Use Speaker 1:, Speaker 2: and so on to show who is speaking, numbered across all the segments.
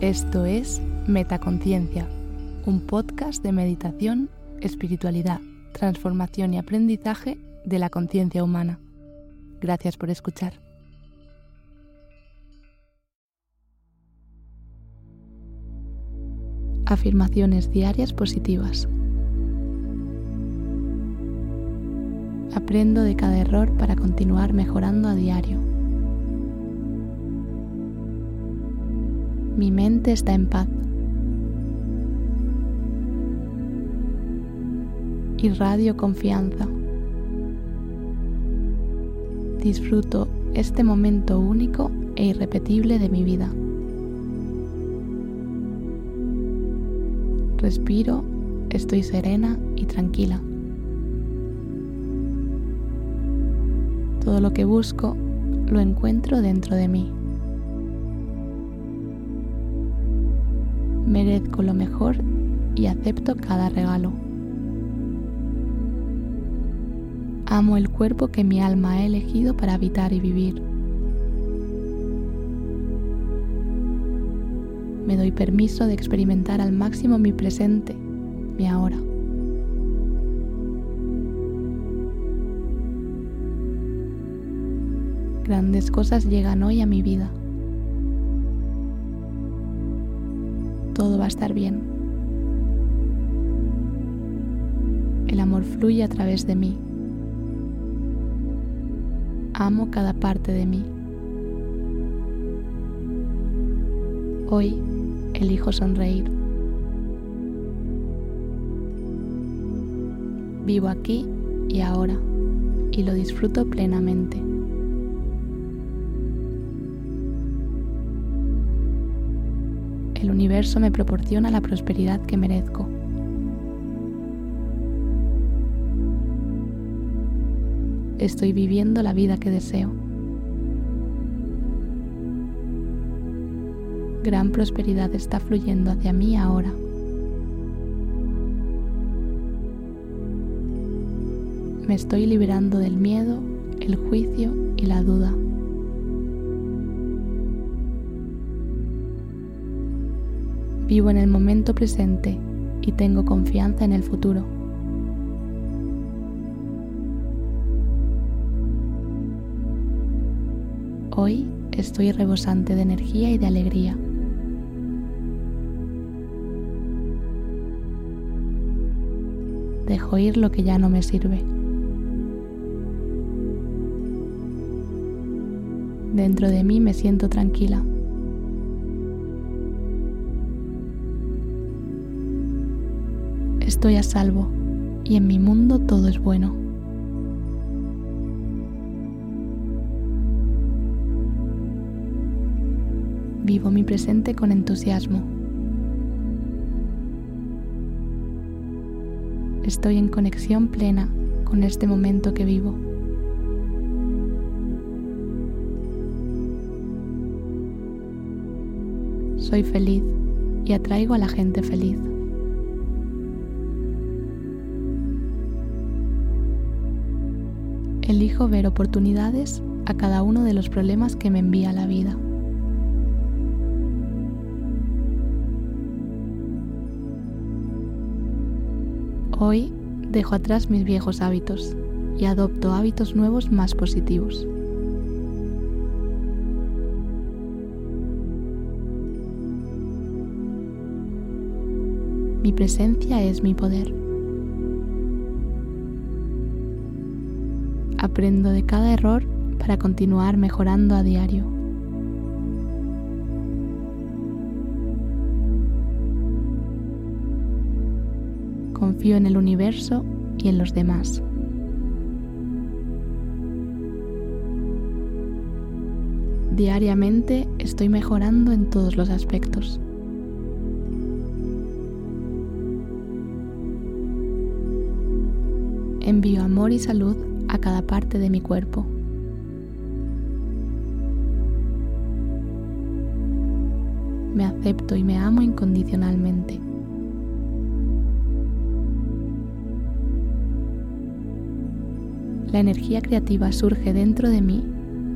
Speaker 1: Esto es Metaconciencia, un podcast de meditación, espiritualidad, transformación y aprendizaje de la conciencia humana. Gracias por escuchar. Afirmaciones diarias positivas. Aprendo de cada error para continuar mejorando a diario. Mi mente está en paz. Irradio confianza. Disfruto este momento único e irrepetible de mi vida. Respiro, estoy serena y tranquila. Todo lo que busco lo encuentro dentro de mí. Merezco lo mejor y acepto cada regalo. Amo el cuerpo que mi alma ha elegido para habitar y vivir. Me doy permiso de experimentar al máximo mi presente, mi ahora. Grandes cosas llegan hoy a mi vida. Todo va a estar bien. El amor fluye a través de mí. Amo cada parte de mí. Hoy elijo sonreír. Vivo aquí y ahora y lo disfruto plenamente. El universo me proporciona la prosperidad que merezco. Estoy viviendo la vida que deseo. Gran prosperidad está fluyendo hacia mí ahora. Me estoy liberando del miedo, el juicio y la duda. Vivo en el momento presente y tengo confianza en el futuro. Hoy estoy rebosante de energía y de alegría. Dejo ir lo que ya no me sirve. Dentro de mí me siento tranquila. Estoy a salvo y en mi mundo todo es bueno. Vivo mi presente con entusiasmo. Estoy en conexión plena con este momento que vivo. Soy feliz y atraigo a la gente feliz. Elijo ver oportunidades a cada uno de los problemas que me envía la vida. Hoy dejo atrás mis viejos hábitos y adopto hábitos nuevos más positivos. Mi presencia es mi poder. Aprendo de cada error para continuar mejorando a diario. Confío en el universo y en los demás. Diariamente estoy mejorando en todos los aspectos. Envío amor y salud a cada parte de mi cuerpo. Me acepto y me amo incondicionalmente. La energía creativa surge dentro de mí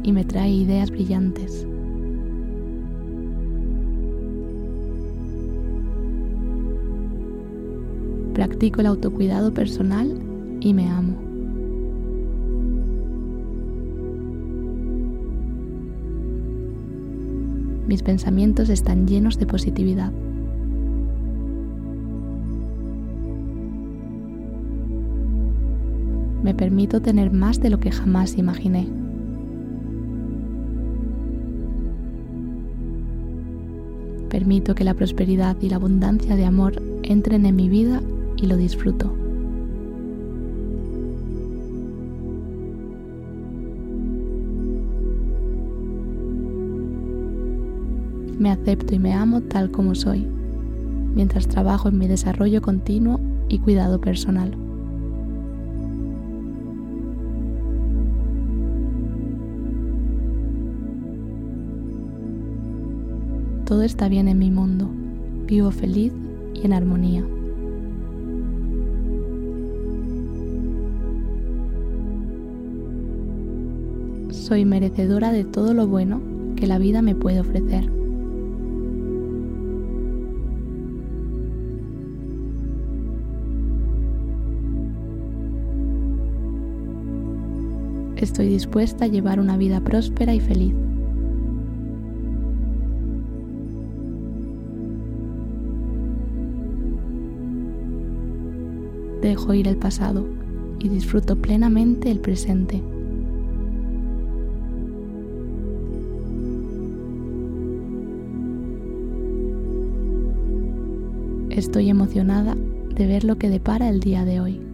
Speaker 1: y me trae ideas brillantes. Practico el autocuidado personal y me amo. Mis pensamientos están llenos de positividad. Me permito tener más de lo que jamás imaginé. Permito que la prosperidad y la abundancia de amor entren en mi vida y lo disfruto. Me acepto y me amo tal como soy, mientras trabajo en mi desarrollo continuo y cuidado personal. Todo está bien en mi mundo, vivo feliz y en armonía. Soy merecedora de todo lo bueno que la vida me puede ofrecer. Estoy dispuesta a llevar una vida próspera y feliz. Dejo ir el pasado y disfruto plenamente el presente. Estoy emocionada de ver lo que depara el día de hoy.